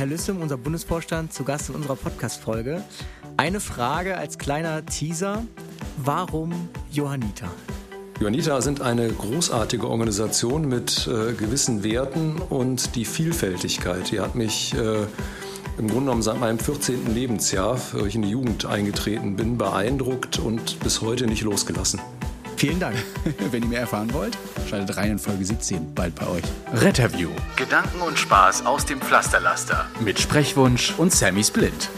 Herr Lüssem, unser Bundesvorstand, zu Gast in unserer Podcast-Folge. Eine Frage als kleiner Teaser. Warum Johanniter? Johanniter sind eine großartige Organisation mit äh, gewissen Werten und die Vielfältigkeit, die hat mich äh, im Grunde genommen seit meinem 14. Lebensjahr, wo ich in die Jugend eingetreten bin, beeindruckt und bis heute nicht losgelassen. Vielen Dank. Wenn ihr mehr erfahren wollt, schaltet rein in Folge 17, bald bei euch. Retterview. Gedanken und Spaß aus dem Pflasterlaster. Mit Sprechwunsch und Sammy Split.